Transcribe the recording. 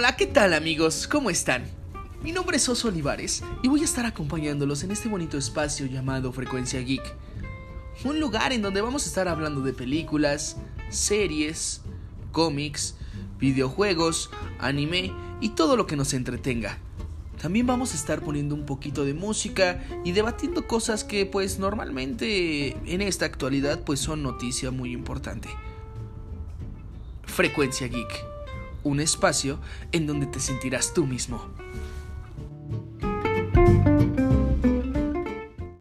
Hola, ¿qué tal amigos? ¿Cómo están? Mi nombre es Oso Olivares y voy a estar acompañándolos en este bonito espacio llamado Frecuencia Geek. Un lugar en donde vamos a estar hablando de películas, series, cómics, videojuegos, anime y todo lo que nos entretenga. También vamos a estar poniendo un poquito de música y debatiendo cosas que pues normalmente en esta actualidad pues son noticia muy importante. Frecuencia Geek un espacio en donde te sentirás tú mismo.